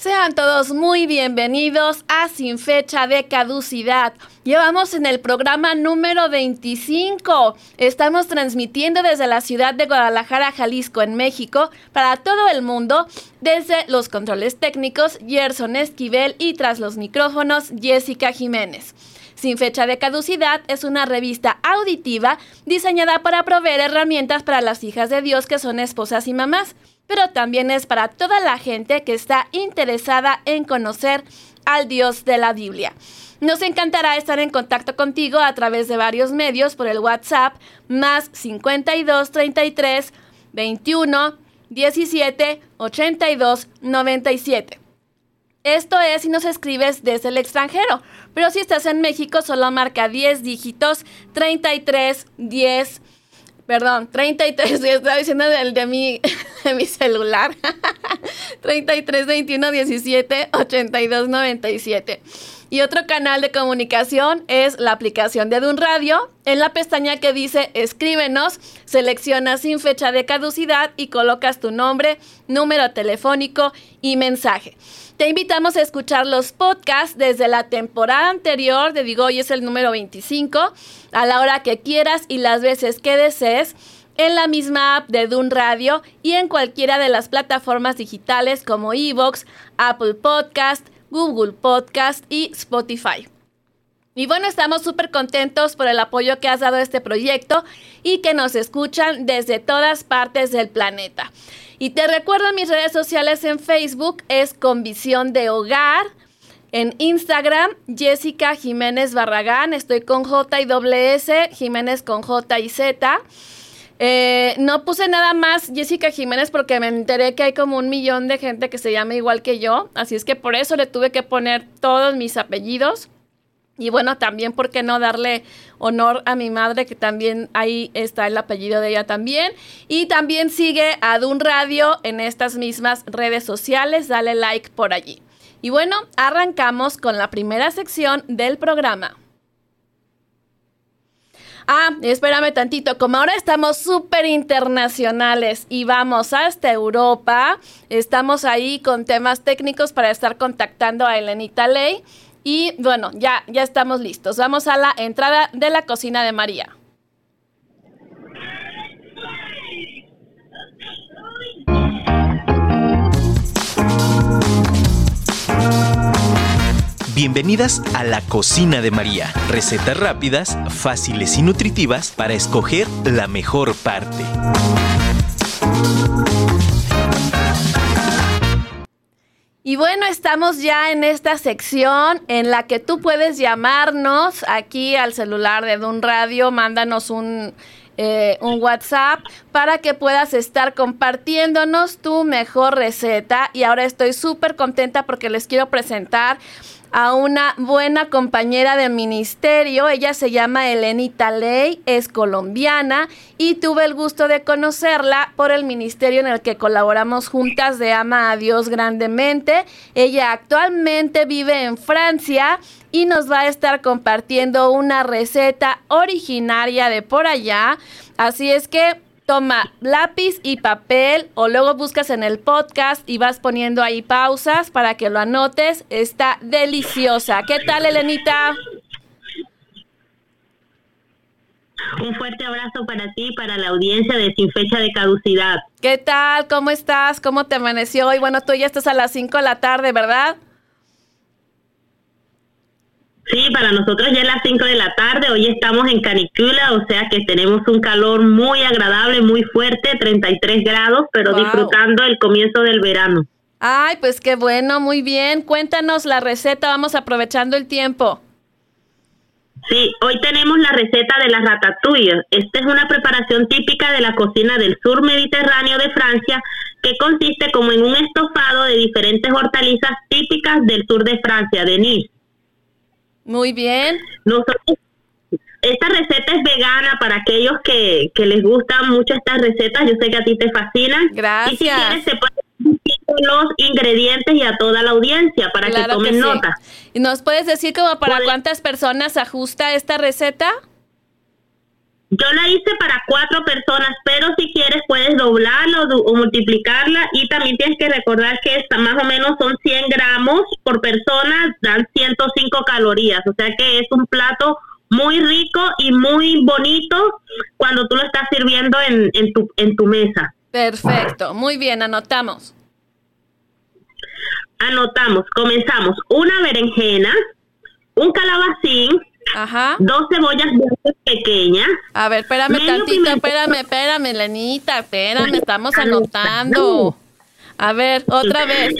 Sean todos muy bienvenidos a Sin Fecha de Caducidad. Llevamos en el programa número 25. Estamos transmitiendo desde la ciudad de Guadalajara, Jalisco, en México, para todo el mundo, desde los controles técnicos, Gerson Esquivel y tras los micrófonos, Jessica Jiménez. Sin fecha de caducidad es una revista auditiva diseñada para proveer herramientas para las hijas de Dios que son esposas y mamás pero también es para toda la gente que está interesada en conocer al Dios de la Biblia. Nos encantará estar en contacto contigo a través de varios medios por el WhatsApp más 52 33 21 17 82 97. Esto es si nos escribes desde el extranjero, pero si estás en México solo marca 10 dígitos 33 10 Perdón, 33, estaba diciendo del de mi, de mi celular. 33 21 17 82 97. Y otro canal de comunicación es la aplicación de Dun Radio. En la pestaña que dice Escríbenos, seleccionas sin fecha de caducidad y colocas tu nombre, número telefónico y mensaje. Te invitamos a escuchar los podcasts desde la temporada anterior, de digo, hoy es el número 25, a la hora que quieras y las veces que desees en la misma app de Dun Radio y en cualquiera de las plataformas digitales como Evox, Apple Podcast, Google Podcast y Spotify. Y bueno, estamos súper contentos por el apoyo que has dado a este proyecto y que nos escuchan desde todas partes del planeta. Y te recuerdo mis redes sociales en Facebook es con visión de hogar. En Instagram, Jessica Jiménez Barragán. Estoy con J y S, Jiménez con J y Z. Eh, no puse nada más Jessica Jiménez porque me enteré que hay como un millón de gente que se llama igual que yo. Así es que por eso le tuve que poner todos mis apellidos. Y bueno, también, ¿por qué no darle honor a mi madre, que también ahí está el apellido de ella también? Y también sigue a Radio en estas mismas redes sociales, dale like por allí. Y bueno, arrancamos con la primera sección del programa. Ah, espérame tantito, como ahora estamos súper internacionales y vamos hasta Europa, estamos ahí con temas técnicos para estar contactando a Elenita Ley. Y bueno, ya, ya estamos listos. Vamos a la entrada de la cocina de María. Bienvenidas a la cocina de María. Recetas rápidas, fáciles y nutritivas para escoger la mejor parte. Y bueno, estamos ya en esta sección en la que tú puedes llamarnos aquí al celular de Dun Radio, mándanos un, eh, un WhatsApp para que puedas estar compartiéndonos tu mejor receta. Y ahora estoy súper contenta porque les quiero presentar a una buena compañera de ministerio. Ella se llama Elenita Ley, es colombiana y tuve el gusto de conocerla por el ministerio en el que colaboramos juntas de Ama a Dios grandemente. Ella actualmente vive en Francia y nos va a estar compartiendo una receta originaria de por allá. Así es que toma lápiz y papel o luego buscas en el podcast y vas poniendo ahí pausas para que lo anotes. Está deliciosa. ¿Qué tal, Elenita? Un fuerte abrazo para ti y para la audiencia de Sin Fecha de Caducidad. ¿Qué tal? ¿Cómo estás? ¿Cómo te amaneció hoy? Bueno, tú ya estás a las 5 de la tarde, ¿verdad? Sí, para nosotros ya es las 5 de la tarde, hoy estamos en canicula, o sea que tenemos un calor muy agradable, muy fuerte, 33 grados, pero disfrutando el comienzo del verano. Ay, pues qué bueno, muy bien. Cuéntanos la receta, vamos aprovechando el tiempo. Sí, hoy tenemos la receta de la ratatouille. Esta es una preparación típica de la cocina del sur mediterráneo de Francia que consiste como en un estofado de diferentes hortalizas típicas del sur de Francia, de Nice. Muy bien. Nosotros, esta receta es vegana para aquellos que, que les gustan mucho estas recetas. Yo sé que a ti te fascinan. Gracias. Y si quieres, se puede los ingredientes y a toda la audiencia para que tomen nota. ¿Y nos puedes decir como para cuántas personas ajusta esta receta? Yo la hice para cuatro personas, pero si quieres puedes doblarla o, multiplicarla y también tienes que recordar que esta, más o menos son 100 gramos por persona, dan 105 calorías, o sea que es un plato muy rico y muy bonito cuando tú lo estás sirviendo en, en, tu, en tu mesa. Perfecto, muy bien, anotamos. Anotamos, comenzamos. Una berenjena, un calabacín, Ajá. dos cebollas pequeñas. A ver, espérame tantito, espérame, espérame, Lenita, espérame, estamos anotando. A ver, otra vez.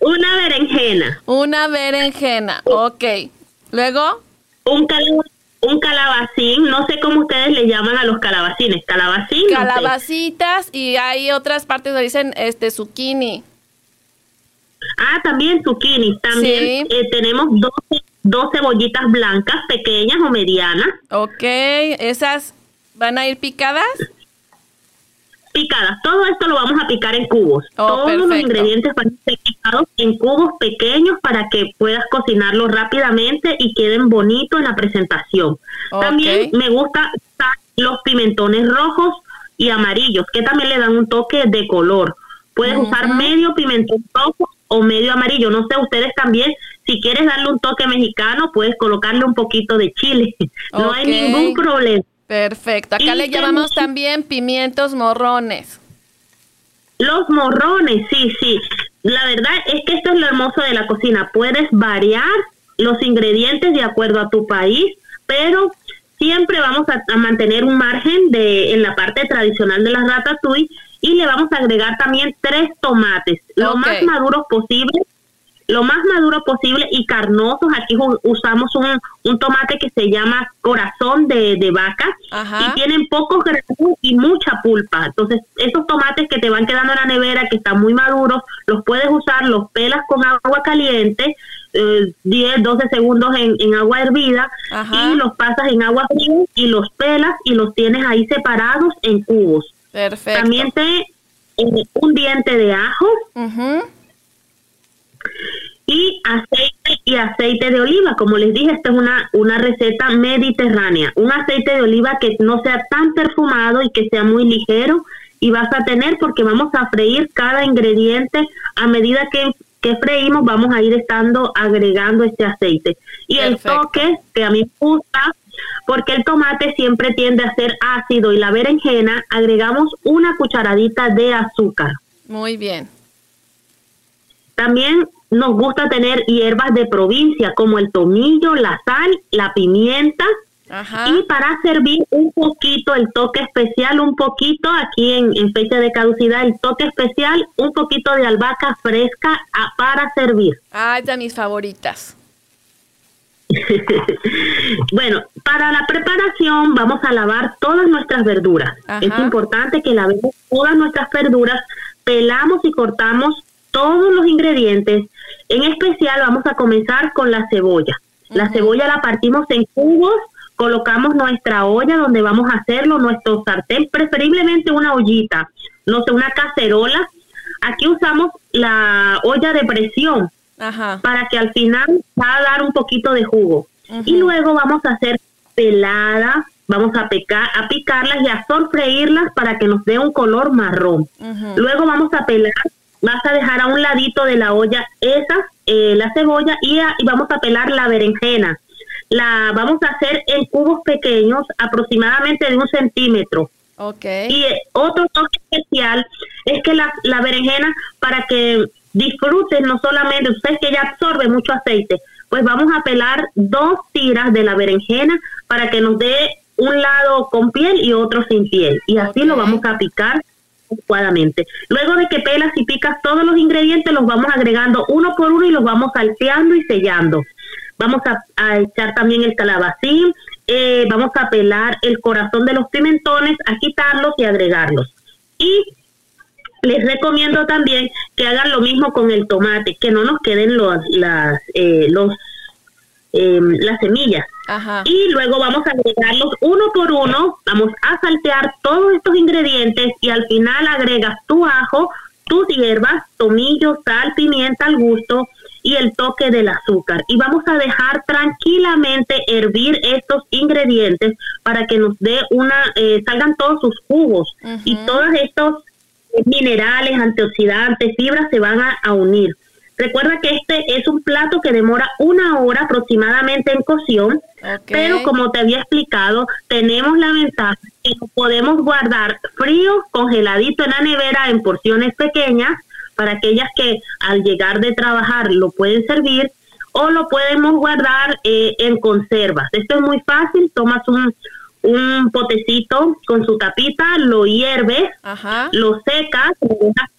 Una berenjena. Una berenjena, ok. Luego. Un calabacín un calabacín, no sé cómo ustedes le llaman a los calabacines, calabacín. Calabacitas y hay otras partes donde dicen este zucchini. Ah, también zucchini. También eh, tenemos dos, cebollitas blancas, pequeñas o medianas. Ok, ¿esas van a ir picadas? picadas. Todo esto lo vamos a picar en cubos. Oh, Todos los ingredientes van a ser picados en cubos pequeños para que puedas cocinarlos rápidamente y queden bonitos en la presentación. También me gusta los pimentones rojos y amarillos, que también le dan un toque de color. Puedes usar medio pimentón rojo o medio amarillo. No sé, ustedes también, si quieres darle un toque mexicano, puedes colocarle un poquito de chile. No hay ningún problema. Perfecto. Acá le llamamos también pimientos morrones. Los morrones, sí, sí. La verdad es que esto es lo hermoso de la cocina. Puedes variar los ingredientes de acuerdo a tu país, pero siempre vamos a, mantener un margen de en la parte tradicional de la ratatouille y le vamos a agregar también tres tomates, lo más maduros posible lo más maduro posible y carnosos. Aquí usamos un, un tomate que se llama corazón de, de vaca y tienen pocos granos y mucha pulpa. Entonces, esos tomates que te van quedando en la nevera, que están muy maduros, los puedes usar, los pelas con agua caliente, 10, eh, 12 segundos en, en agua hervida y los pasas en agua fría y los pelas y los tienes ahí separados en cubos. Perfecto. También te eh, un diente de ajo y aceite y aceite de oliva. Como les dije, esta es una, una receta mediterránea. Un aceite de oliva que no sea tan perfumado y que sea muy ligero y vas a tener porque vamos a freír cada ingrediente a medida que, que freímos vamos a ir estando agregando este aceite. Y el toque que a mí me gusta porque el tomate siempre tiende a ser ácido y la berenjena agregamos una cucharadita de azúcar. Muy bien. También nos gusta tener hierbas de provincia como el tomillo, la sal, la pimienta. Y para servir un poquito el toque especial, un poquito aquí en, fecha de caducidad, el toque especial, un poquito de albahaca fresca para servir. Ay, de mis favoritas. bueno, para la preparación vamos a lavar todas nuestras verduras. Es importante que lavemos todas nuestras verduras, pelamos y cortamos todos los ingredientes. En especial vamos a comenzar con la cebolla. La cebolla la partimos en cubos, colocamos nuestra olla donde vamos a hacerlo, nuestro sartén, preferiblemente una ollita, no sé, una cacerola. Aquí usamos la olla de presión para que al final va a dar un poquito de jugo. Y luego vamos a hacer pelada, vamos a, picar, a picarlas y a sofreírlas para que nos dé un color marrón. Luego vamos a pelar vas a dejar a un ladito de la olla esa, eh, la cebolla y, vamos a pelar la berenjena. La vamos a hacer en cubos pequeños, aproximadamente de un centímetro. Okay. Y eh, otro toque especial es que la, la berenjena, para que disfruten no solamente, ustedes que ya absorbe mucho aceite, pues vamos a pelar dos tiras de la berenjena para que nos dé un lado con piel y otro sin piel. Y así lo vamos a picar adecuadamente. Luego de que pelas y picas todos los ingredientes, los vamos agregando uno por uno y los vamos salteando y sellando. Vamos a, echar también el calabacín, eh, vamos a pelar el corazón de los pimentones, a quitarlos y agregarlos. Y les recomiendo también que hagan lo mismo con el tomate, que no nos queden los, las, eh, los, em, las semillas. Y luego vamos a agregarlos uno por uno, vamos a saltear todos estos ingredientes y al final agregas tu ajo, tus hierbas, tomillo, sal, pimienta al gusto y el toque del azúcar. Y vamos a dejar tranquilamente hervir estos ingredientes para que nos dé una, eh, salgan todos sus jugos y todos estos minerales, antioxidantes, fibras se van a, unir. Recuerda que este es un plato que demora una hora aproximadamente en cocción, pero como te había explicado, tenemos la ventaja que podemos guardar frío, congeladito en la nevera en porciones pequeñas para aquellas que al llegar de trabajar lo pueden servir o lo podemos guardar eh, en conservas. Esto es muy fácil, tomas un, un potecito con su tapita, lo hierves, lo secas,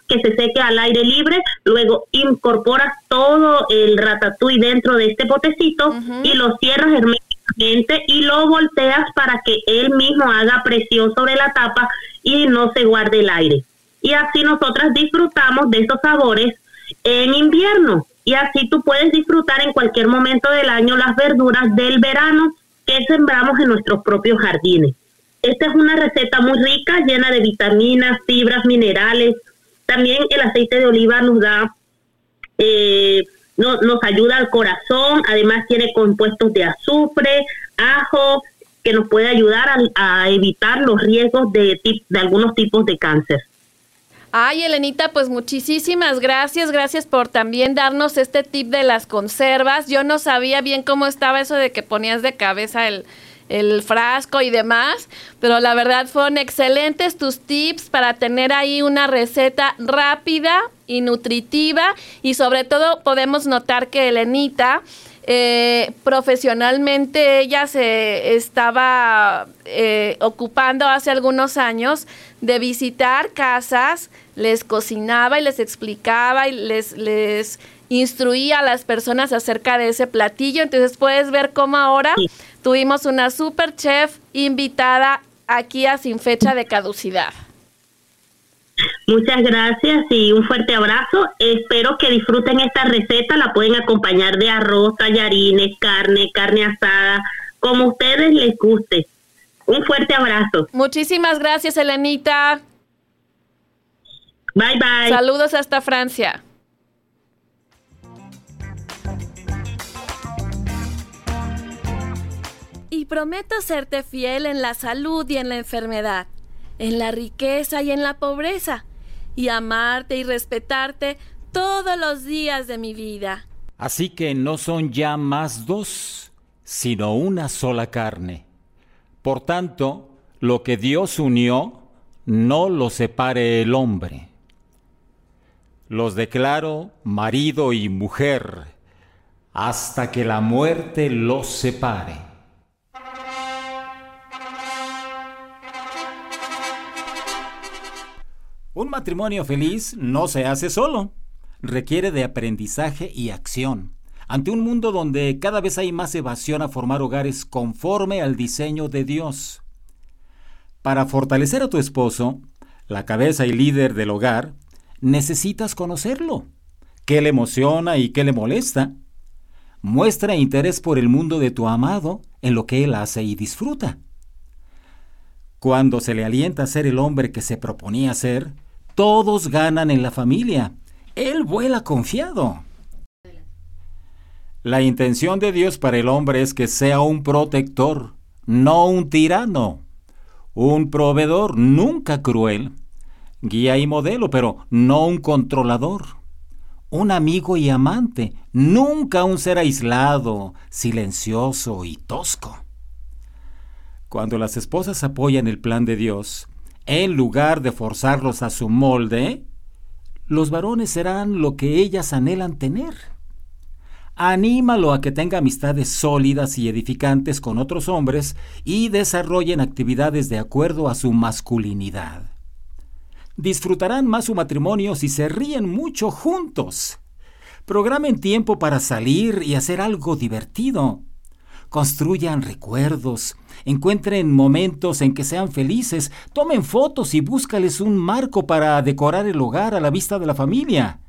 que se seque al aire libre, luego incorporas todo el ratatouille dentro de este potecito y lo cierras herméticamente y lo volteas para que él mismo haga presión sobre la tapa y no se guarde el aire. Y así nosotras disfrutamos de esos sabores en invierno. Y así tú puedes disfrutar en cualquier momento del año las verduras del verano que sembramos en nuestros propios jardines. Esta es una receta muy rica, llena de vitaminas, fibras, minerales. También el aceite de oliva nos da, eh, no, nos ayuda al corazón. Además tiene compuestos de azufre, ajo, que nos puede ayudar a, evitar los riesgos de, de algunos tipos de cáncer. Ay, Elenita, pues muchísimas gracias. Gracias por también darnos este tip de las conservas. Yo no sabía bien cómo estaba eso de que ponías de cabeza el, el frasco y demás, pero la verdad fueron excelentes tus tips para tener ahí una receta rápida y nutritiva y sobre todo podemos notar que Elenita eh, profesionalmente ella se estaba eh, ocupando hace algunos años de visitar casas, les cocinaba y les explicaba y les, les instruía a las personas acerca de ese platillo. Entonces puedes ver cómo ahora tuvimos una super chef invitada aquí a sin fecha de caducidad. Muchas gracias y un fuerte abrazo. Espero que disfruten esta receta. La pueden acompañar de arroz, tallarines, carne, carne asada, como ustedes les guste. Un fuerte abrazo. Muchísimas gracias, Elenita. Bye bye. Saludos hasta Francia. Y prometo serte fiel en la salud y en la enfermedad en la riqueza y en la pobreza, y amarte y respetarte todos los días de mi vida. Así que no son ya más dos, sino una sola carne. Por tanto, lo que Dios unió, no lo separe el hombre. Los declaro marido y mujer, hasta que la muerte los separe. Un matrimonio feliz no se hace solo. Requiere de aprendizaje y acción. Ante un mundo donde cada vez hay más evasión a formar hogares conforme al diseño de Dios. Para fortalecer a tu esposo, la cabeza y líder del hogar, necesitas conocerlo. ¿Qué le emociona y qué le molesta? Muestra interés por el mundo de tu amado en lo que él hace y disfruta. Cuando se le alienta a ser el hombre que se proponía ser, todos ganan en la familia. Él vuela confiado. La intención de Dios para el hombre es que sea un protector, no un tirano, un proveedor, nunca cruel, guía y modelo, pero no un controlador, un amigo y amante, nunca un ser aislado, silencioso y tosco. Cuando las esposas apoyan el plan de Dios, en lugar de forzarlos a su molde, los varones serán lo que ellas anhelan tener. Anímalo a que tenga amistades sólidas y edificantes con otros hombres y desarrollen actividades de acuerdo a su masculinidad. disfrutarán más su matrimonio si se ríen mucho juntos. Programen tiempo para salir y hacer algo divertido. Construyan recuerdos, encuentren momentos en que sean felices, tomen fotos y búscales un marco para decorar el hogar a la vista de la familia.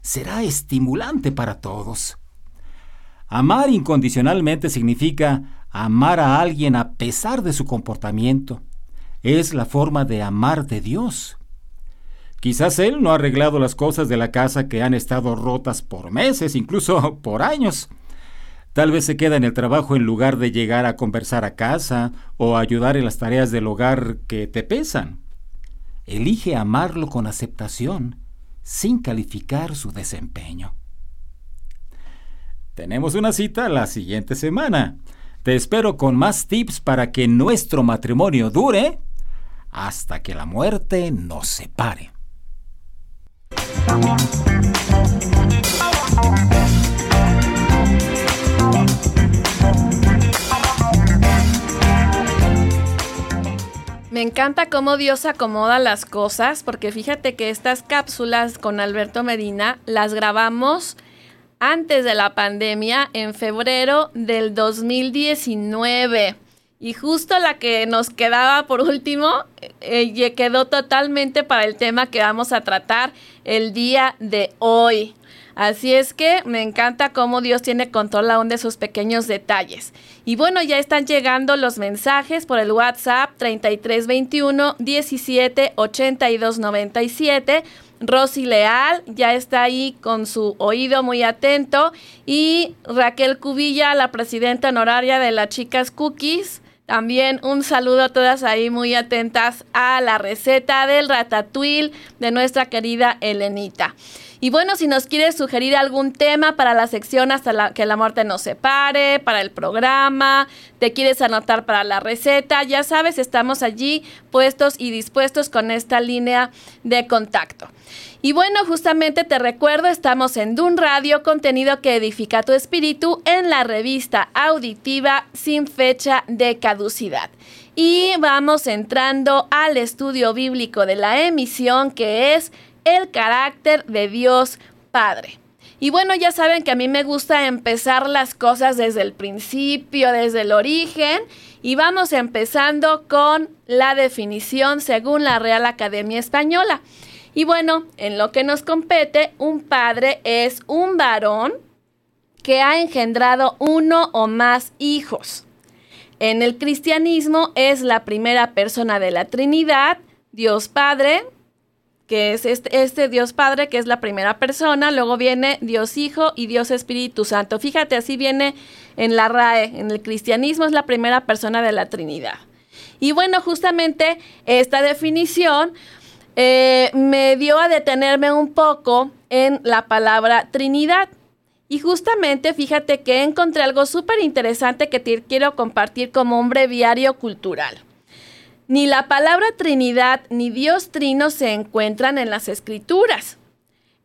Será estimulante para todos. Amar incondicionalmente significa amar a alguien a pesar de su comportamiento. Es la forma de amar de Dios. Quizás él no ha arreglado las cosas de la casa que han estado rotas por meses, incluso por años. Tal vez se queda en el trabajo en lugar de llegar a conversar a casa o ayudar en las tareas del hogar que te pesan. Elige amarlo con aceptación, sin calificar su desempeño. Tenemos una cita la siguiente semana. Te espero con más tips para que nuestro matrimonio dure hasta que la muerte nos separe. Me encanta cómo Dios acomoda las cosas, porque fíjate que estas cápsulas con Alberto Medina las grabamos antes de la pandemia, en febrero del 2019. Y justo la que nos quedaba por último eh, quedó totalmente para el tema que vamos a tratar el día de hoy. Así es que me encanta cómo Dios tiene control aún de sus pequeños detalles. Y bueno, ya están llegando los mensajes por el WhatsApp 3321 17 82 97 Rosy Leal ya está ahí con su oído muy atento. Y Raquel Cubilla, la presidenta honoraria de las Chicas Cookies. También un saludo a todas ahí muy atentas a la receta del ratatouille de nuestra querida Elenita. Y bueno, si nos quieres sugerir algún tema para la sección hasta que la muerte nos separe, para el programa, te quieres anotar para la receta, ya sabes, estamos allí puestos y dispuestos con esta línea de contacto. Y bueno, justamente te recuerdo, estamos en Dun Radio, contenido que edifica tu espíritu en la revista auditiva sin fecha de caducidad. Y vamos entrando al estudio bíblico de la emisión que es el carácter de Dios Padre. Y bueno, ya saben que a mí me gusta empezar las cosas desde el principio, desde el origen. Y vamos empezando con la definición según la Real Academia Española. Y bueno, en lo que nos compete, un padre es un varón que ha engendrado uno o más hijos. En el cristianismo es la primera persona de la Trinidad, Dios Padre, que es este, este, Dios Padre, que es la primera persona, luego viene Dios Hijo y Dios Espíritu Santo. Fíjate, así viene en la RAE, en el cristianismo es la primera persona de la Trinidad. Y bueno, justamente esta definición eh, me dio a detenerme un poco en la palabra Trinidad. Y justamente fíjate que encontré algo súper interesante que te quiero compartir como un breviario cultural. Ni la palabra Trinidad ni Dios Trino se encuentran en las escrituras.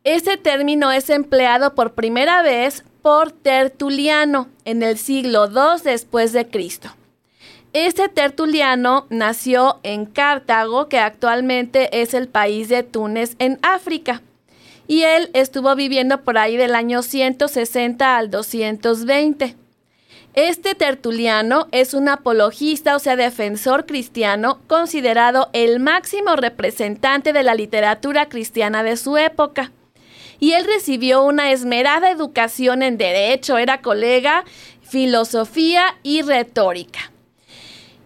Ese término es empleado por primera vez por Tertuliano en el siglo II después de Cristo. Este Tertuliano nació en Cartago, que actualmente es el país de Túnez en África. Y él estuvo viviendo por ahí del año 160 al 220. Este tertuliano es un apologista, o sea, defensor cristiano, considerado el máximo representante de la literatura cristiana de su época. Y él recibió una esmerada educación en derecho, era colega, filosofía y retórica.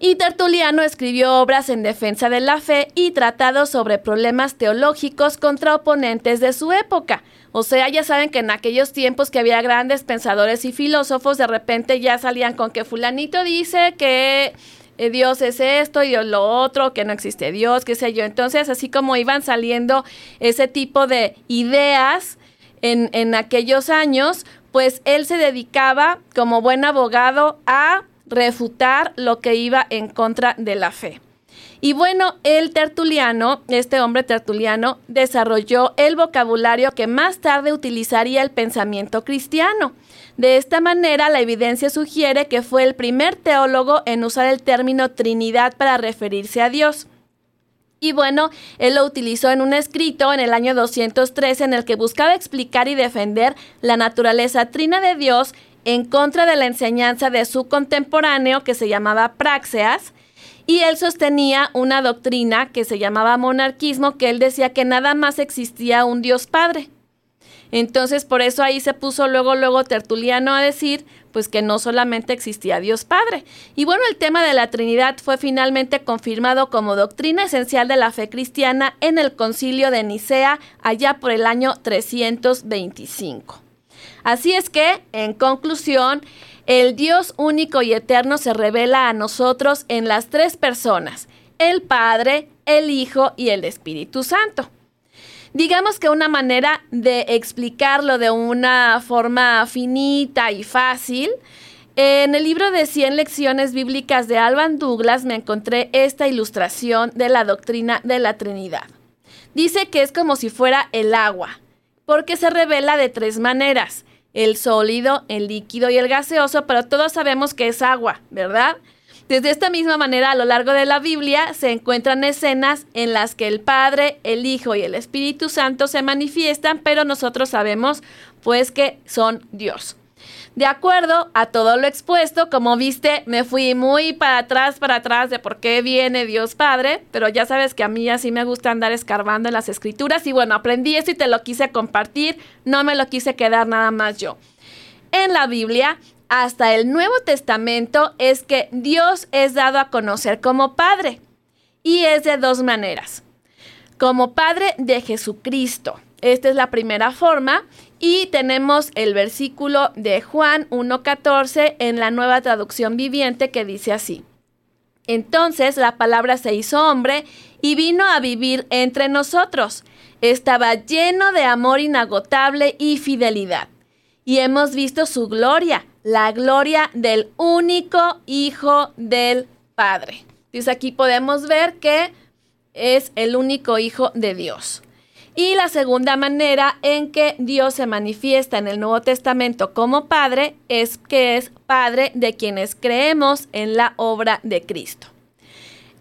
Y Tertuliano escribió obras en defensa de la fe y tratados sobre problemas teológicos contra oponentes de su época, o sea, ya saben que en aquellos tiempos que había grandes pensadores y filósofos, de repente ya salían con que fulanito dice que eh, Dios es esto y Dios lo otro, que no existe Dios, qué sé yo. Entonces, así como iban saliendo ese tipo de ideas en, en aquellos años, pues él se dedicaba como buen abogado a refutar lo que iba en contra de la fe. Y bueno, el tertuliano, este hombre tertuliano, desarrolló el vocabulario que más tarde utilizaría el pensamiento cristiano. De esta manera, la evidencia sugiere que fue el primer teólogo en usar el término Trinidad para referirse a Dios. Y bueno, él lo utilizó en un escrito en el año 213 en el que buscaba explicar y defender la naturaleza trina de Dios en contra de la enseñanza de su contemporáneo que se llamaba Praxeas. Y él sostenía una doctrina que se llamaba monarquismo, que él decía que nada más existía un Dios Padre. Entonces, por eso ahí se puso luego, luego Tertuliano a decir, pues que no solamente existía Dios Padre. Y bueno, el tema de la Trinidad fue finalmente confirmado como doctrina esencial de la fe cristiana en el concilio de Nicea allá por el año 325. Así es que, en conclusión, el Dios único y eterno se revela a nosotros en las tres personas, el Padre, el Hijo y el Espíritu Santo. Digamos que una manera de explicarlo de una forma finita y fácil, en el libro de 100 lecciones bíblicas de Alban Douglas me encontré esta ilustración de la doctrina de la Trinidad. Dice que es como si fuera el agua, porque se revela de tres maneras, el sólido, el líquido y el gaseoso, pero todos sabemos que es agua, ¿verdad? Desde esta misma manera, a lo largo de la Biblia se encuentran escenas en las que el Padre, el Hijo y el Espíritu Santo se manifiestan, pero nosotros sabemos pues que son Dios. De acuerdo a todo lo expuesto, como viste, me fui muy para atrás, para atrás de por qué viene Dios Padre, pero ya sabes que a mí así me gusta andar escarbando en las escrituras y bueno, aprendí eso y te lo quise compartir, no me lo quise quedar nada más yo. En la Biblia hasta el Nuevo Testamento es que Dios es dado a conocer como Padre. Y es de dos maneras. Como Padre de Jesucristo. Esta es la primera forma. Y tenemos el versículo de Juan 1.14 en la nueva traducción viviente que dice así. Entonces la palabra se hizo hombre y vino a vivir entre nosotros. Estaba lleno de amor inagotable y fidelidad. Y hemos visto su gloria la gloria del único Hijo del Padre. Entonces aquí podemos ver que es el único Hijo de Dios. Y la segunda manera en que Dios se manifiesta en el Nuevo Testamento como Padre es que es Padre de quienes creemos en la obra de Cristo.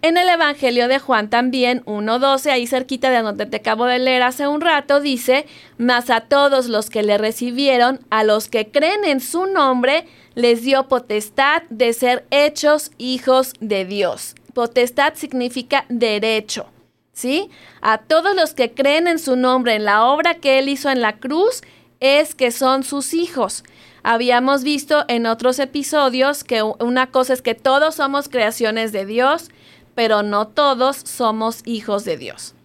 En el Evangelio de Juan también 1.12, ahí cerquita de donde te acabo de leer hace un rato, dice, mas a todos los que le recibieron, a los que creen en su nombre, les dio potestad de ser hechos hijos de Dios. Potestad significa derecho, ¿sí? A todos los que creen en su nombre, en la obra que él hizo en la cruz, es que son sus hijos. Habíamos visto en otros episodios que una cosa es que todos somos creaciones de Dios, pero no todos somos hijos de Dios.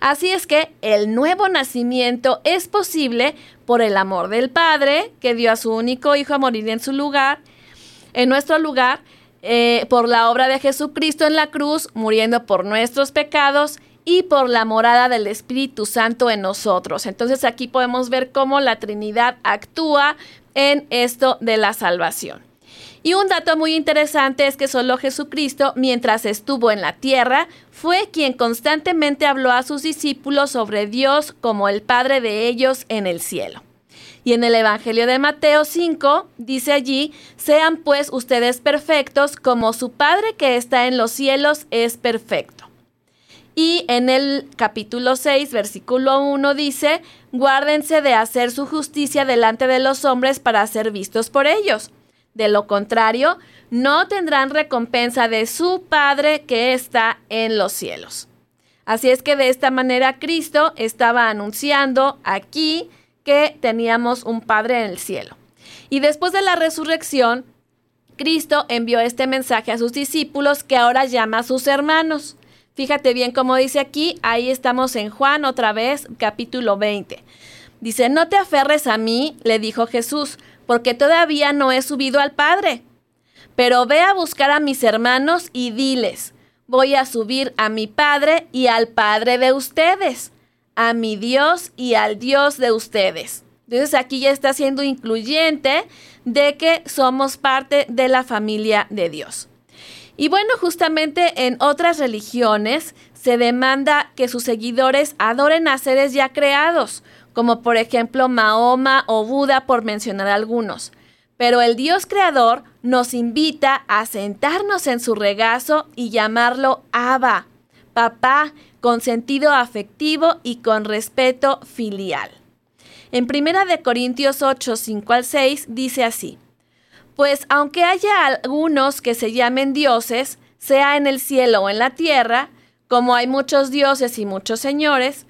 Así es que el nuevo nacimiento es posible por el amor del Padre, que dio a su único hijo a morir en su lugar, en nuestro lugar, eh, por la obra de Jesucristo en la cruz, muriendo por nuestros pecados y por la morada del Espíritu Santo en nosotros. Entonces aquí podemos ver cómo la Trinidad actúa en esto de la salvación. Y un dato muy interesante es que solo Jesucristo, mientras estuvo en la tierra, fue quien constantemente habló a sus discípulos sobre Dios como el Padre de ellos en el cielo. Y en el Evangelio de Mateo 5 dice allí, sean pues ustedes perfectos como su Padre que está en los cielos es perfecto. Y en el capítulo 6, versículo 1 dice, guárdense de hacer su justicia delante de los hombres para ser vistos por ellos de lo contrario, no tendrán recompensa de su Padre que está en los cielos. Así es que de esta manera Cristo estaba anunciando aquí que teníamos un Padre en el cielo. Y después de la resurrección, Cristo envió este mensaje a sus discípulos que ahora llama a sus hermanos. Fíjate bien cómo dice aquí, ahí estamos en Juan otra vez, capítulo 20. Dice, no te aferres a mí, le dijo Jesús, porque todavía no he subido al Padre. Pero ve a buscar a mis hermanos y diles, voy a subir a mi Padre y al Padre de ustedes, a mi Dios y al Dios de ustedes. Entonces aquí ya está siendo incluyente de que somos parte de la familia de Dios. Y bueno, justamente en otras religiones se demanda que sus seguidores adoren a seres ya creados, como por ejemplo Mahoma o Buda, por mencionar algunos. Pero el Dios creador nos invita a sentarnos en su regazo y llamarlo Abba, papá, con sentido afectivo y con respeto filial. En 1 Corintios 8, 5 al 6 dice así, Pues aunque haya algunos que se llamen dioses, sea en el cielo o en la tierra, como hay muchos dioses y muchos señores,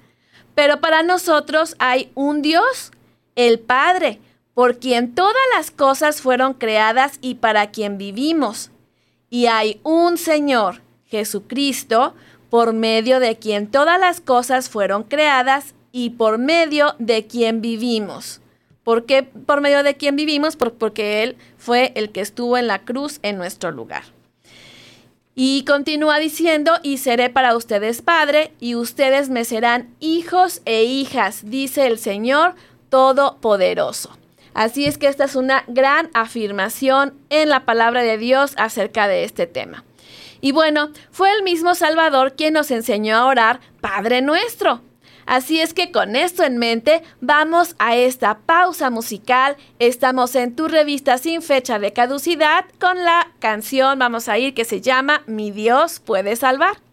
pero para nosotros hay un Dios, el Padre, por quien todas las cosas fueron creadas y para quien vivimos. Y hay un Señor, Jesucristo, por medio de quien todas las cosas fueron creadas y por medio de quien vivimos. ¿Por qué por medio de quien vivimos? Porque Él fue el que estuvo en la cruz en nuestro lugar. Y continúa diciendo, y seré para ustedes padre, y ustedes me serán hijos e hijas, dice el Señor Todopoderoso. Así es que esta es una gran afirmación en la palabra de Dios acerca de este tema. Y bueno, fue el mismo Salvador quien nos enseñó a orar Padre nuestro. Así es que con esto en mente, vamos a esta pausa musical. Estamos en tu revista sin fecha de caducidad con la canción, vamos a ir, que se llama Mi Dios puede salvar.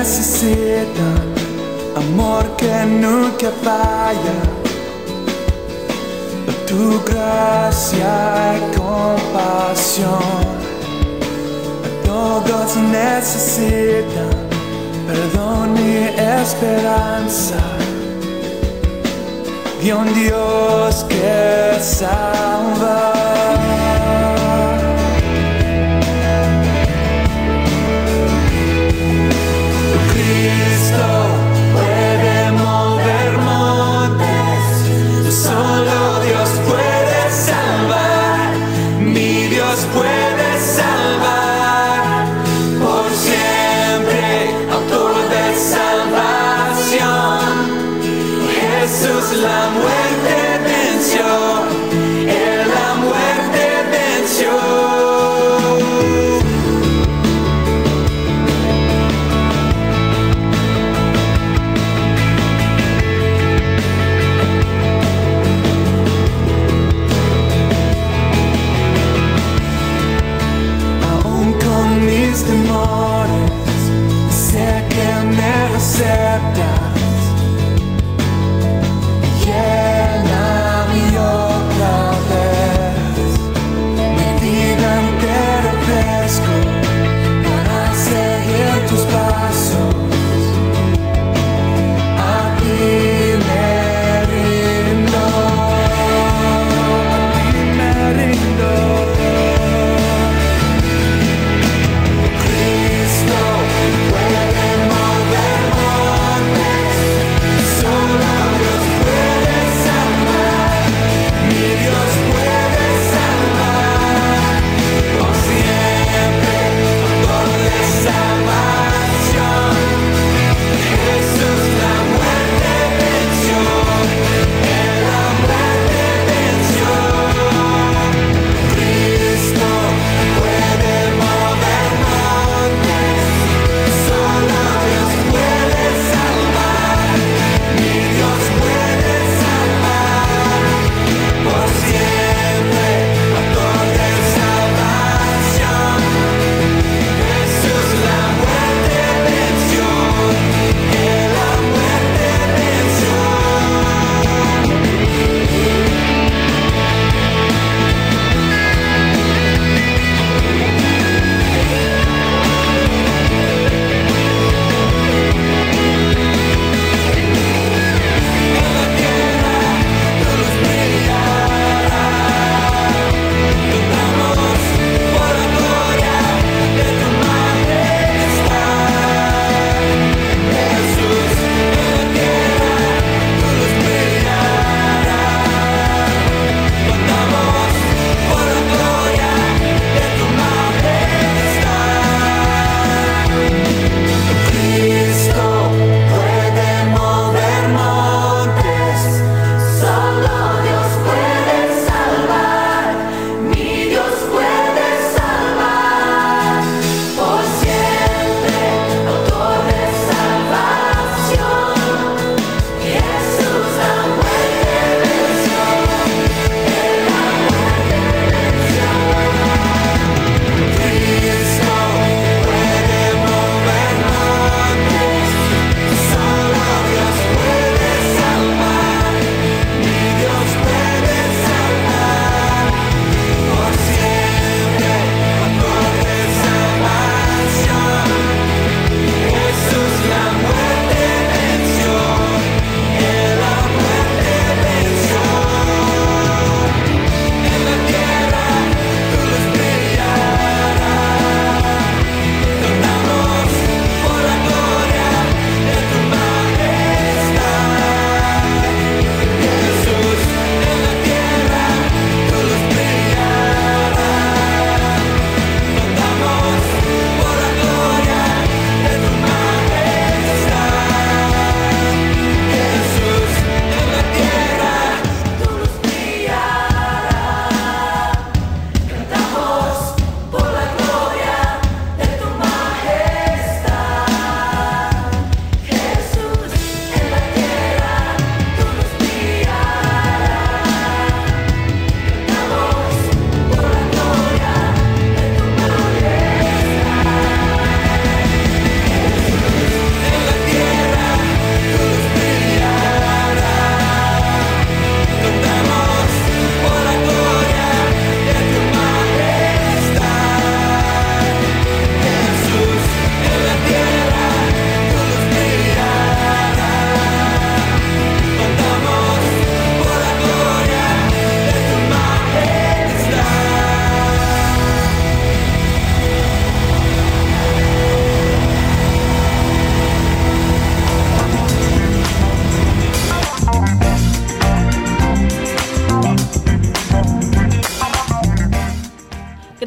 Necesitan amor que nunca falla. Tu gracia y compasión. Todos necesitan perdón y esperanza. De un Dios que salva.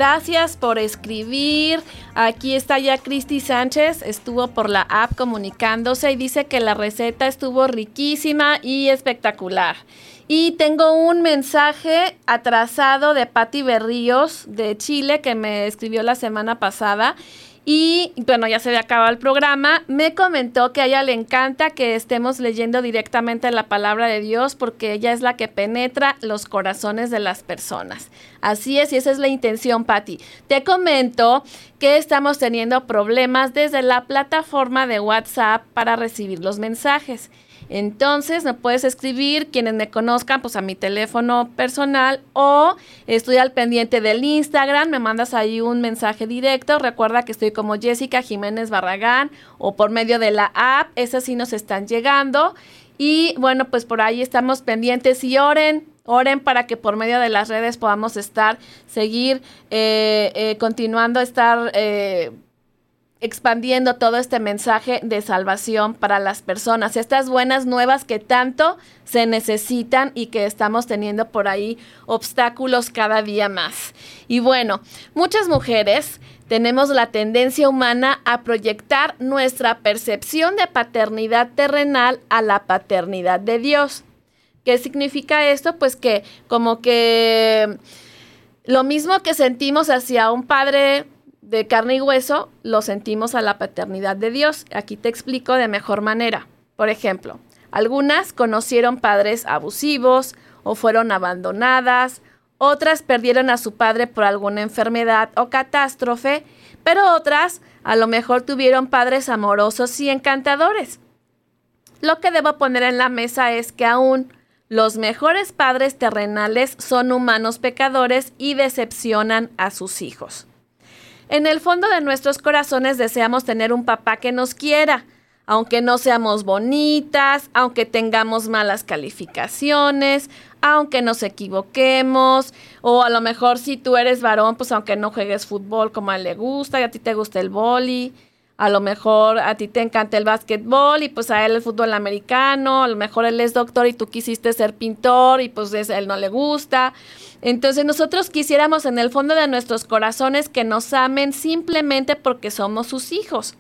Gracias por escribir. Aquí está ya Cristi Sánchez, estuvo por la app comunicándose y dice que la receta estuvo riquísima y espectacular. Y tengo un mensaje atrasado de Patti Berríos de Chile que me escribió la semana pasada y bueno, ya se acabado el programa. Me comentó que a ella le encanta que estemos leyendo directamente la palabra de Dios porque ella es la que penetra los corazones de las personas. Así es, y esa es la intención, Patti. Te comento que estamos teniendo problemas desde la plataforma de WhatsApp para recibir los mensajes. Entonces me puedes escribir, quienes me conozcan, pues a mi teléfono personal o estoy al pendiente del Instagram, me mandas ahí un mensaje directo. Recuerda que estoy como Jessica Jiménez Barragán o por medio de la app, esas sí nos están llegando. Y bueno, pues por ahí estamos pendientes y oren, Oren para que por medio de las redes podamos estar, seguir eh, eh, continuando estar eh, expandiendo todo este mensaje de salvación para las personas, estas buenas nuevas que tanto se necesitan y que estamos teniendo por ahí obstáculos cada día más. Y bueno, muchas mujeres tenemos la tendencia humana a proyectar nuestra percepción de paternidad terrenal a la paternidad de Dios. ¿Qué significa esto? Pues que como que lo mismo que sentimos hacia un padre de carne y hueso lo sentimos a la paternidad de Dios. Aquí te explico de mejor manera. Por ejemplo, algunas conocieron padres abusivos o fueron abandonadas, otras perdieron a su padre por alguna enfermedad o catástrofe, pero otras a lo mejor tuvieron padres amorosos y encantadores. Lo que debo poner en la mesa es que aún los mejores padres terrenales son humanos pecadores y decepcionan a sus hijos. En el fondo de nuestros corazones deseamos tener un papá que nos quiera, aunque no seamos bonitas, aunque tengamos malas calificaciones, aunque nos equivoquemos, o a lo mejor si tú eres varón, pues aunque no juegues fútbol como a él le gusta y a ti te gusta el boli, a lo mejor a ti te encanta el básquetbol y pues a él el fútbol americano, a lo mejor él es doctor y tú quisiste ser pintor y pues a él no le gusta. Entonces nosotros quisiéramos en el fondo de nuestros corazones que nos amen simplemente porque somos sus hijos.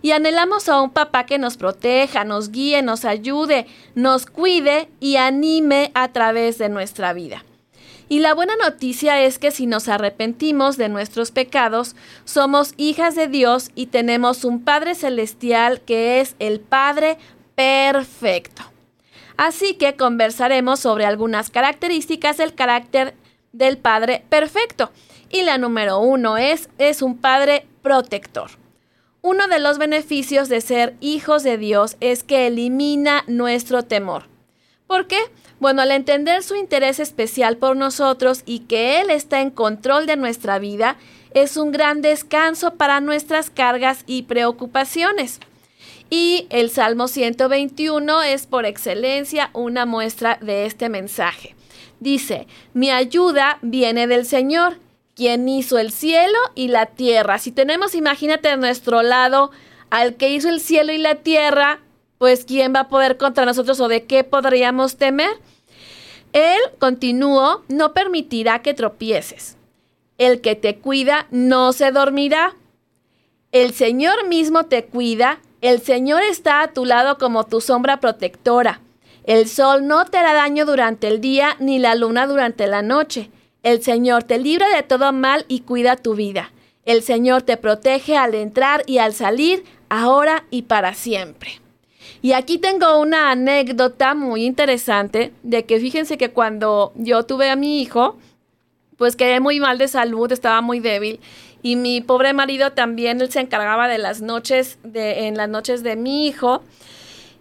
Y anhelamos a un papá que nos proteja, nos guíe, nos ayude, nos cuide y anime a través de nuestra vida. Y la buena noticia es que si nos arrepentimos de nuestros pecados, somos hijas de Dios y tenemos un Padre Celestial que es el Padre perfecto. Así que conversaremos sobre algunas características del carácter del Padre perfecto. Y la número uno es, es un Padre protector. Uno de los beneficios de ser hijos de Dios es que elimina nuestro temor. ¿Por qué? Bueno, al entender su interés especial por nosotros y que Él está en control de nuestra vida, es un gran descanso para nuestras cargas y preocupaciones. Y el Salmo 121 es por excelencia una muestra de este mensaje. Dice, mi ayuda viene del Señor, quien hizo el cielo y la tierra. Si tenemos, imagínate a nuestro lado al que hizo el cielo y la tierra, pues ¿quién va a poder contra nosotros o de qué podríamos temer? Él, continuó, no permitirá que tropieces. El que te cuida no se dormirá. El Señor mismo te cuida. El Señor está a tu lado como tu sombra protectora. El sol no te hará daño durante el día ni la luna durante la noche. El Señor te libra de todo mal y cuida tu vida. El Señor te protege al entrar y al salir, ahora y para siempre. Y aquí tengo una anécdota muy interesante de que fíjense que cuando yo tuve a mi hijo, pues quedé muy mal de salud, estaba muy débil y mi pobre marido también él se encargaba de las noches de en las noches de mi hijo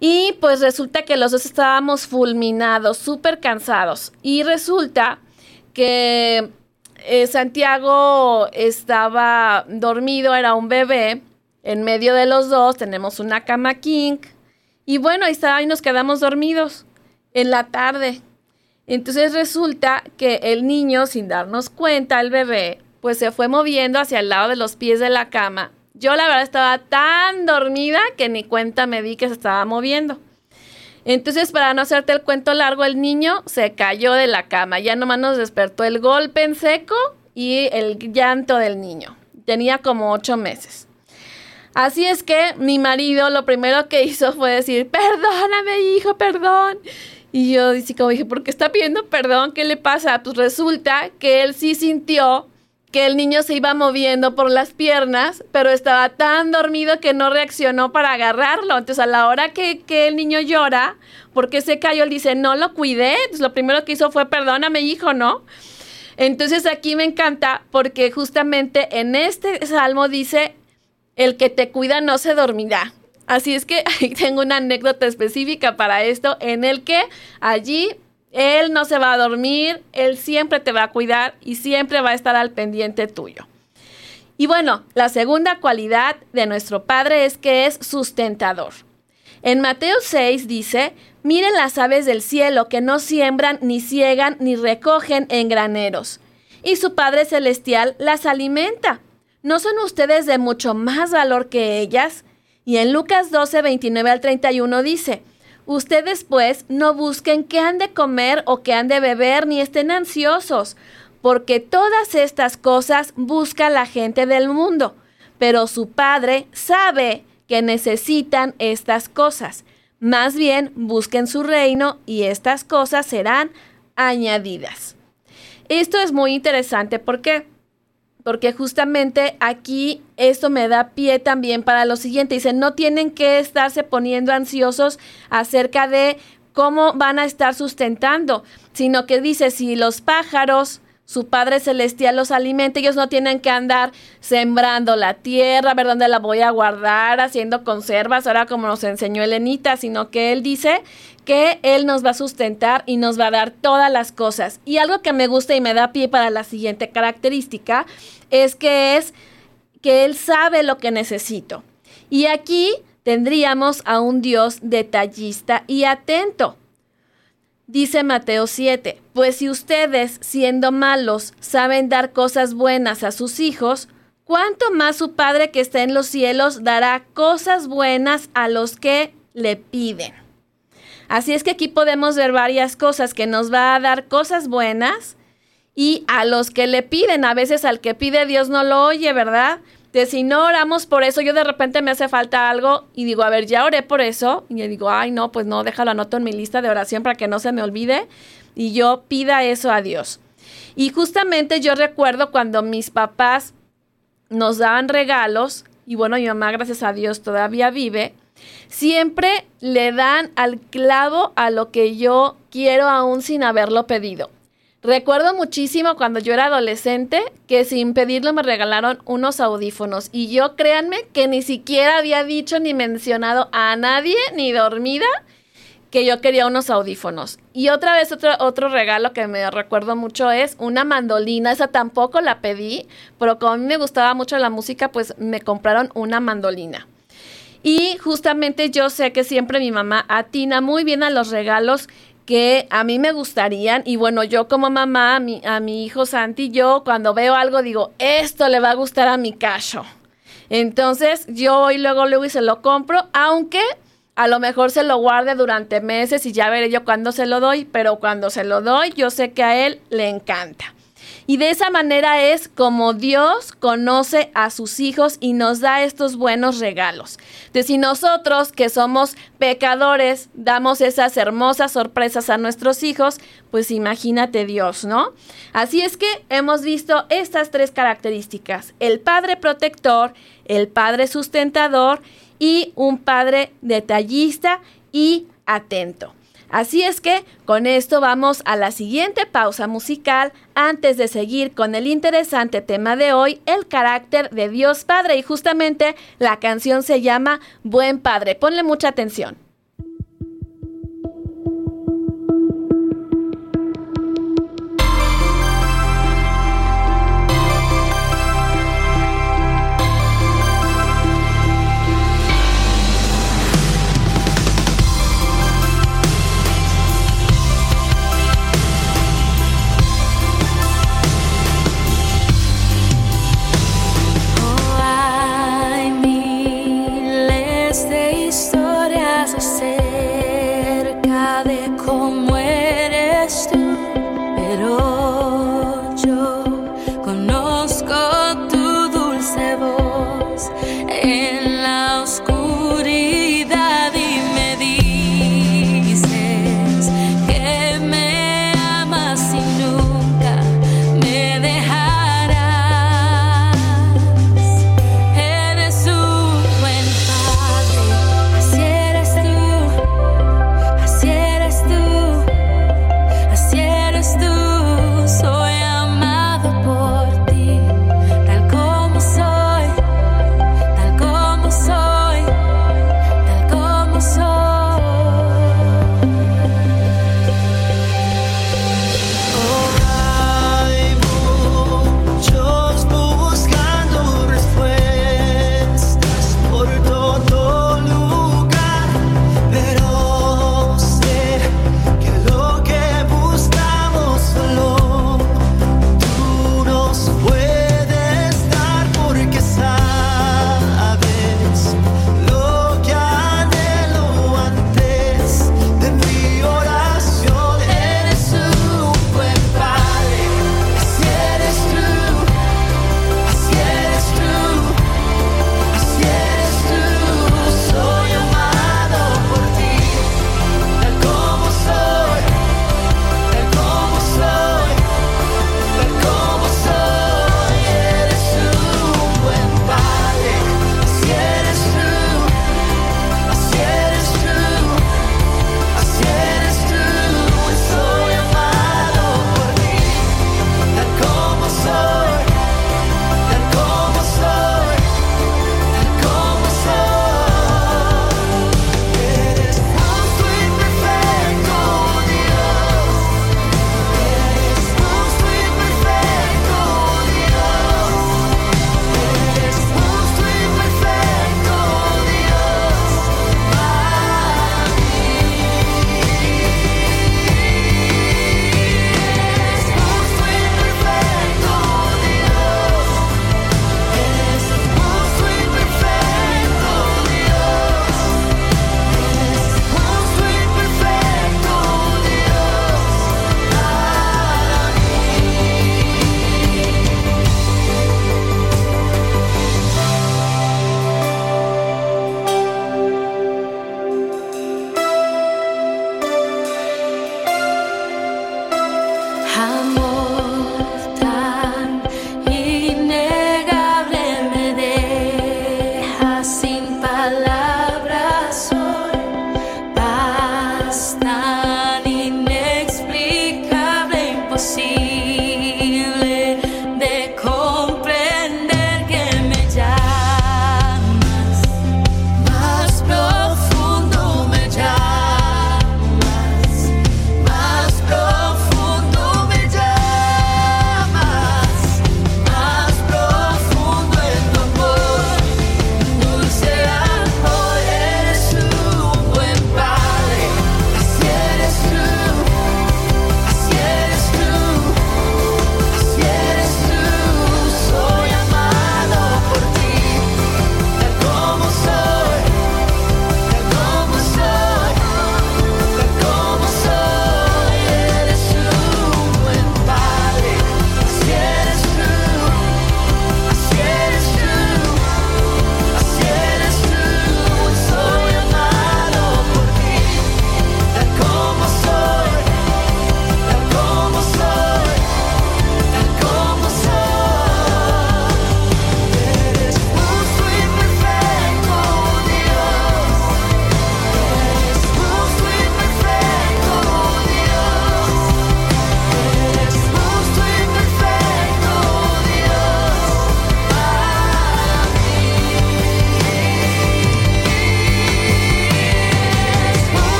y pues resulta que los dos estábamos fulminados, súper cansados. Y resulta que eh, Santiago estaba dormido, era un bebé. En medio de los dos tenemos una cama king. Y bueno, ahí, está, ahí nos quedamos dormidos en la tarde. Entonces resulta que el niño, sin darnos cuenta, el bebé, pues se fue moviendo hacia el lado de los pies de la cama yo la verdad estaba tan dormida que ni cuenta me di que se estaba moviendo. Entonces, para no hacerte el cuento largo, el niño se cayó de la cama. Ya nomás nos despertó el golpe en seco y el llanto del niño. Tenía como ocho meses. Así es que mi marido lo primero que hizo fue decir, perdóname hijo, perdón. Y yo dije, como dije, ¿por qué está pidiendo perdón? ¿Qué le pasa? Pues resulta que él sí sintió que el niño se iba moviendo por las piernas, pero estaba tan dormido que no reaccionó para agarrarlo. Entonces, a la hora que, que el niño llora, porque se cayó, él dice, no lo cuidé. Entonces, lo primero que hizo fue, perdóname, hijo, ¿no? Entonces, aquí me encanta porque justamente en este salmo dice, el que te cuida no se dormirá. Así es que ahí tengo una anécdota específica para esto, en el que allí él no se va a dormir, Él siempre te va a cuidar y siempre va a estar al pendiente tuyo. Y bueno, la segunda cualidad de nuestro Padre es que es sustentador. En Mateo 6 dice, miren las aves del cielo que no siembran, ni ciegan, ni recogen en graneros. Y su Padre Celestial las alimenta. ¿No son ustedes de mucho más valor que ellas? Y en Lucas 12, 29 al 31 dice, Ustedes pues no busquen qué han de comer o qué han de beber, ni estén ansiosos, porque todas estas cosas busca la gente del mundo, pero su Padre sabe que necesitan estas cosas. Más bien busquen su reino y estas cosas serán añadidas. Esto es muy interesante, ¿por qué? Porque justamente aquí esto me da pie también para lo siguiente. Dice, no tienen que estarse poniendo ansiosos acerca de cómo van a estar sustentando, sino que dice, si los pájaros, su Padre Celestial los alimenta, ellos no tienen que andar sembrando la tierra, a ver dónde la voy a guardar, haciendo conservas, ahora como nos enseñó Elenita, sino que Él dice que Él nos va a sustentar y nos va a dar todas las cosas. Y algo que me gusta y me da pie para la siguiente característica es que es que Él sabe lo que necesito. Y aquí tendríamos a un Dios detallista y atento. Dice Mateo 7, pues si ustedes, siendo malos, saben dar cosas buenas a sus hijos, ¿cuánto más su Padre que está en los cielos dará cosas buenas a los que le piden? Así es que aquí podemos ver varias cosas que nos va a dar cosas buenas y a los que le piden, a veces al que pide Dios no lo oye, ¿verdad? De si no oramos por eso, yo de repente me hace falta algo y digo, a ver, ya oré por eso. Y le digo, ay, no, pues no, déjalo, anoto en mi lista de oración para que no se me olvide. Y yo pida eso a Dios. Y justamente yo recuerdo cuando mis papás nos daban regalos, y bueno, mi mamá, gracias a Dios, todavía vive, siempre le dan al clavo a lo que yo quiero aún sin haberlo pedido. Recuerdo muchísimo cuando yo era adolescente que sin pedirlo me regalaron unos audífonos y yo créanme que ni siquiera había dicho ni mencionado a nadie ni dormida que yo quería unos audífonos. Y otra vez otro, otro regalo que me recuerdo mucho es una mandolina. Esa tampoco la pedí, pero como a mí me gustaba mucho la música, pues me compraron una mandolina. Y justamente yo sé que siempre mi mamá atina muy bien a los regalos que a mí me gustarían y bueno, yo como mamá, a mi, a mi hijo Santi, yo cuando veo algo digo, esto le va a gustar a mi cacho. Entonces yo voy luego, luego y se lo compro, aunque a lo mejor se lo guarde durante meses y ya veré yo cuándo se lo doy, pero cuando se lo doy yo sé que a él le encanta. Y de esa manera es como Dios conoce a sus hijos y nos da estos buenos regalos. De si nosotros, que somos pecadores, damos esas hermosas sorpresas a nuestros hijos, pues imagínate Dios, ¿no? Así es que hemos visto estas tres características, el Padre protector, el Padre sustentador y un Padre detallista y atento. Así es que con esto vamos a la siguiente pausa musical antes de seguir con el interesante tema de hoy, el carácter de Dios Padre. Y justamente la canción se llama Buen Padre. Ponle mucha atención.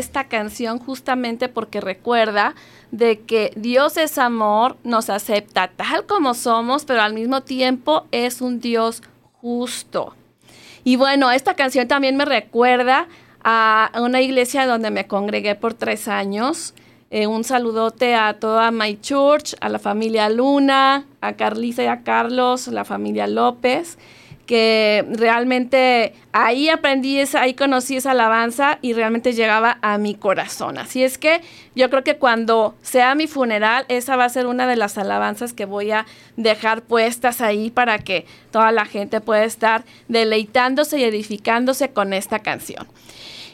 Esta canción justamente porque recuerda de que Dios es amor, nos acepta tal como somos, pero al mismo tiempo es un Dios justo. Y bueno, esta canción también me recuerda a una iglesia donde me congregué por tres años. Eh, un saludote a toda My Church, a la familia Luna, a Carlisa y a Carlos, la familia López que realmente ahí aprendí, esa, ahí conocí esa alabanza y realmente llegaba a mi corazón. Así es que yo creo que cuando sea mi funeral, esa va a ser una de las alabanzas que voy a dejar puestas ahí para que toda la gente pueda estar deleitándose y edificándose con esta canción.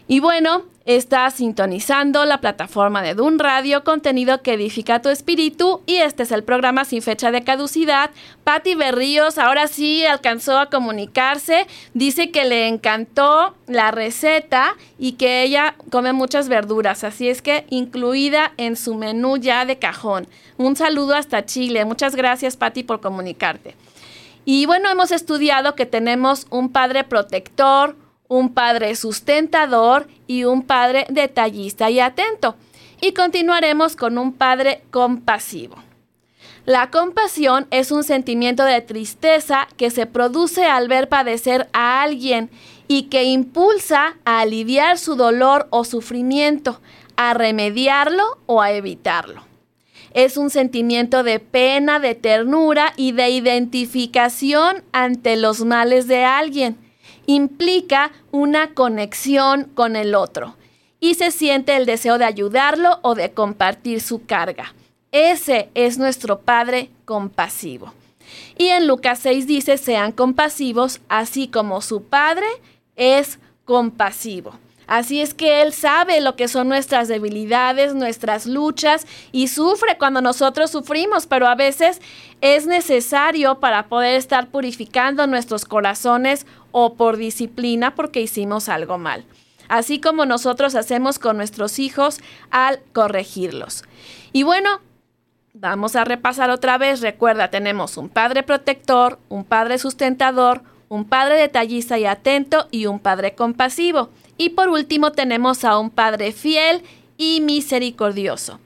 Y bueno, está sintonizando la plataforma de Dun Radio, contenido que edifica tu espíritu. Y este es el programa sin fecha de caducidad. Patti Berríos ahora sí alcanzó a comunicarse. Dice que le encantó la receta y que ella come muchas verduras. Así es que incluida en su menú ya de cajón. Un saludo hasta Chile. Muchas gracias, Patti, por comunicarte. Y bueno, hemos estudiado que tenemos un padre protector, un padre sustentador y un padre detallista y atento. Y continuaremos con un padre compasivo. La compasión es un sentimiento de tristeza que se produce al ver padecer a alguien y que impulsa a aliviar su dolor o sufrimiento, a remediarlo o a evitarlo. Es un sentimiento de pena, de ternura y de identificación ante los males de alguien implica una conexión con el otro y se siente el deseo de ayudarlo o de compartir su carga. Ese es nuestro Padre compasivo. Y en Lucas 6 dice, sean compasivos, así como su Padre es compasivo. Así es que Él sabe lo que son nuestras debilidades, nuestras luchas y sufre cuando nosotros sufrimos, pero a veces es necesario para poder estar purificando nuestros corazones o por disciplina porque hicimos algo mal. Así como nosotros hacemos con nuestros hijos al corregirlos. Y bueno, vamos a repasar otra vez. Recuerda, tenemos un padre protector, un padre sustentador, un padre detallista y atento y un padre compasivo. Y por último tenemos a un Padre fiel y misericordioso.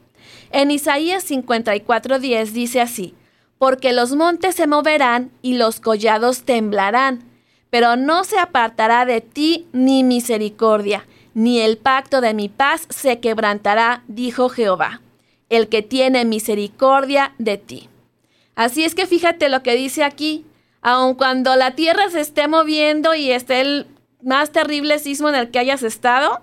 En Isaías 54:10 dice así, porque los montes se moverán y los collados temblarán, pero no se apartará de ti ni misericordia, ni el pacto de mi paz se quebrantará, dijo Jehová, el que tiene misericordia de ti. Así es que fíjate lo que dice aquí, aun cuando la tierra se esté moviendo y esté el más terrible sismo en el que hayas estado,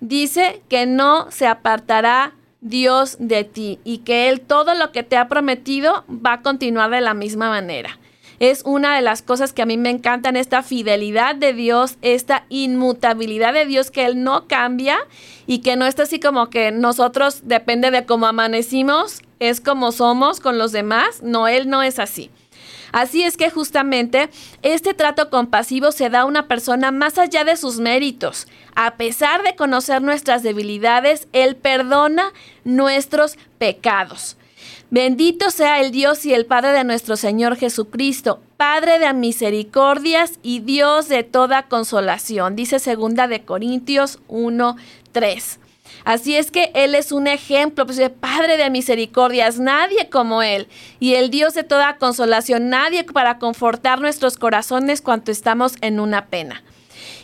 dice que no se apartará Dios de ti y que Él todo lo que te ha prometido va a continuar de la misma manera. Es una de las cosas que a mí me encantan, esta fidelidad de Dios, esta inmutabilidad de Dios que Él no cambia y que no está así como que nosotros, depende de cómo amanecimos, es como somos con los demás. No, Él no es así. Así es que justamente este trato compasivo se da a una persona más allá de sus méritos. A pesar de conocer nuestras debilidades, Él perdona nuestros pecados. Bendito sea el Dios y el Padre de nuestro Señor Jesucristo, Padre de misericordias y Dios de toda consolación, dice segunda de Corintios 1, 3. Así es que Él es un ejemplo, pues, Padre de misericordias, nadie como Él. Y el Dios de toda consolación, nadie para confortar nuestros corazones cuando estamos en una pena.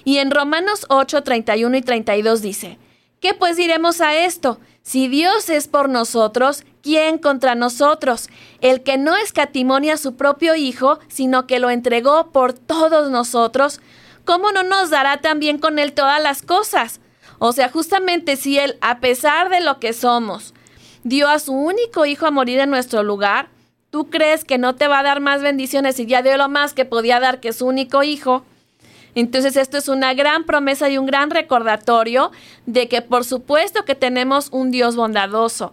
Y en Romanos 8, 31 y 32 dice, ¿qué pues diremos a esto? Si Dios es por nosotros, ¿quién contra nosotros? El que no escatimonia a su propio Hijo, sino que lo entregó por todos nosotros, ¿cómo no nos dará también con Él todas las cosas? O sea, justamente si Él, a pesar de lo que somos, dio a su único hijo a morir en nuestro lugar, ¿tú crees que no te va a dar más bendiciones y ya dio lo más que podía dar que su único hijo? Entonces esto es una gran promesa y un gran recordatorio de que por supuesto que tenemos un Dios bondadoso.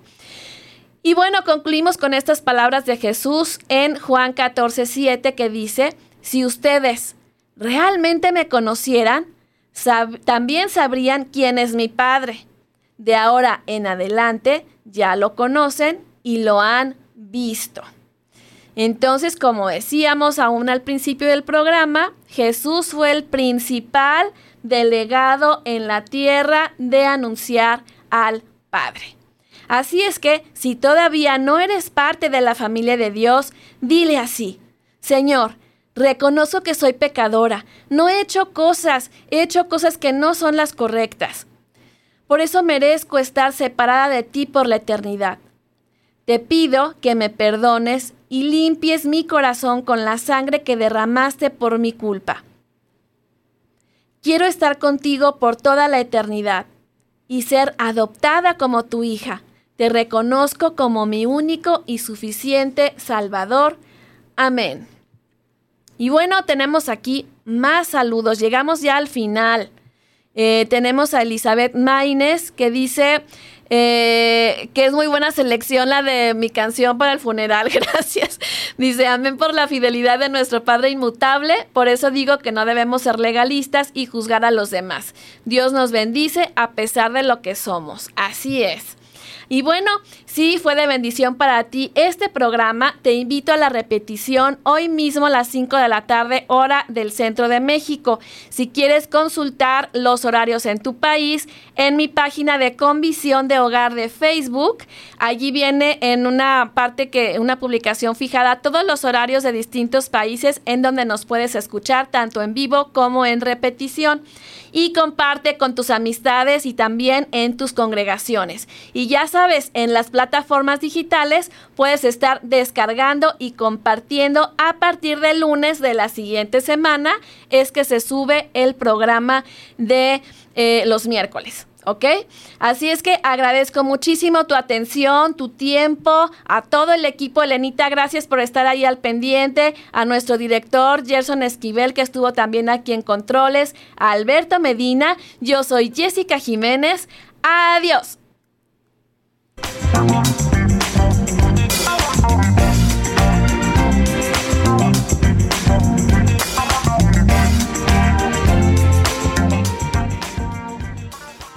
Y bueno, concluimos con estas palabras de Jesús en Juan 14, 7 que dice, si ustedes realmente me conocieran, también sabrían quién es mi Padre. De ahora en adelante ya lo conocen y lo han visto. Entonces, como decíamos aún al principio del programa, Jesús fue el principal delegado en la tierra de anunciar al Padre. Así es que, si todavía no eres parte de la familia de Dios, dile así, Señor, reconozco que soy pecadora, no he hecho cosas, he hecho cosas que no son las correctas. Por eso merezco estar separada de ti por la eternidad. Te pido que me perdones y limpies mi corazón con la sangre que derramaste por mi culpa. Quiero estar contigo por toda la eternidad y ser adoptada como tu hija. Te reconozco como mi único y suficiente Salvador. Amén. Y bueno, tenemos aquí más saludos. Llegamos ya al final. Eh, tenemos a Elizabeth Maines que dice, eh, que es muy buena selección la de mi canción para el funeral, gracias. Dice, amén por la fidelidad de nuestro Padre inmutable, por eso digo que no debemos ser legalistas y juzgar a los demás. Dios nos bendice a pesar de lo que somos. Así es. Y bueno, si fue de bendición para ti este programa, te invito a la repetición hoy mismo a las 5 de la tarde, hora del centro de México. Si quieres consultar los horarios en tu país, en mi página de Convisión de Hogar de Facebook, allí viene en una parte que, una publicación fijada, todos los horarios de distintos países en donde nos puedes escuchar, tanto en vivo como en repetición y comparte con tus amistades y también en tus congregaciones. Y ya sabes, en las plataformas digitales puedes estar descargando y compartiendo a partir del lunes de la siguiente semana es que se sube el programa de eh, los miércoles. ¿ok? Así es que agradezco muchísimo tu atención, tu tiempo, a todo el equipo. Elenita, gracias por estar ahí al pendiente, a nuestro director Gerson Esquivel, que estuvo también aquí en Controles, a Alberto Medina, yo soy Jessica Jiménez. Adiós. come